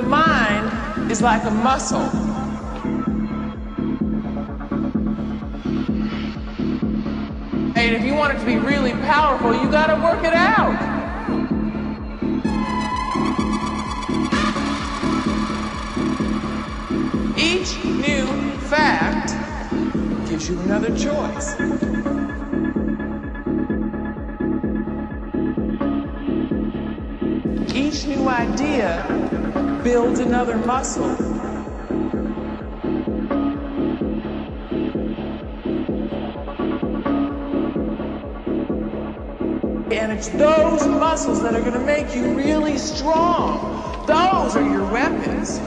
the mind is like a muscle. And if you want it to be really powerful, you got to work it out. Each new fact gives you another choice. Each new idea builds another muscle. And it's those muscles that are going to make you really strong. Those are your weapons.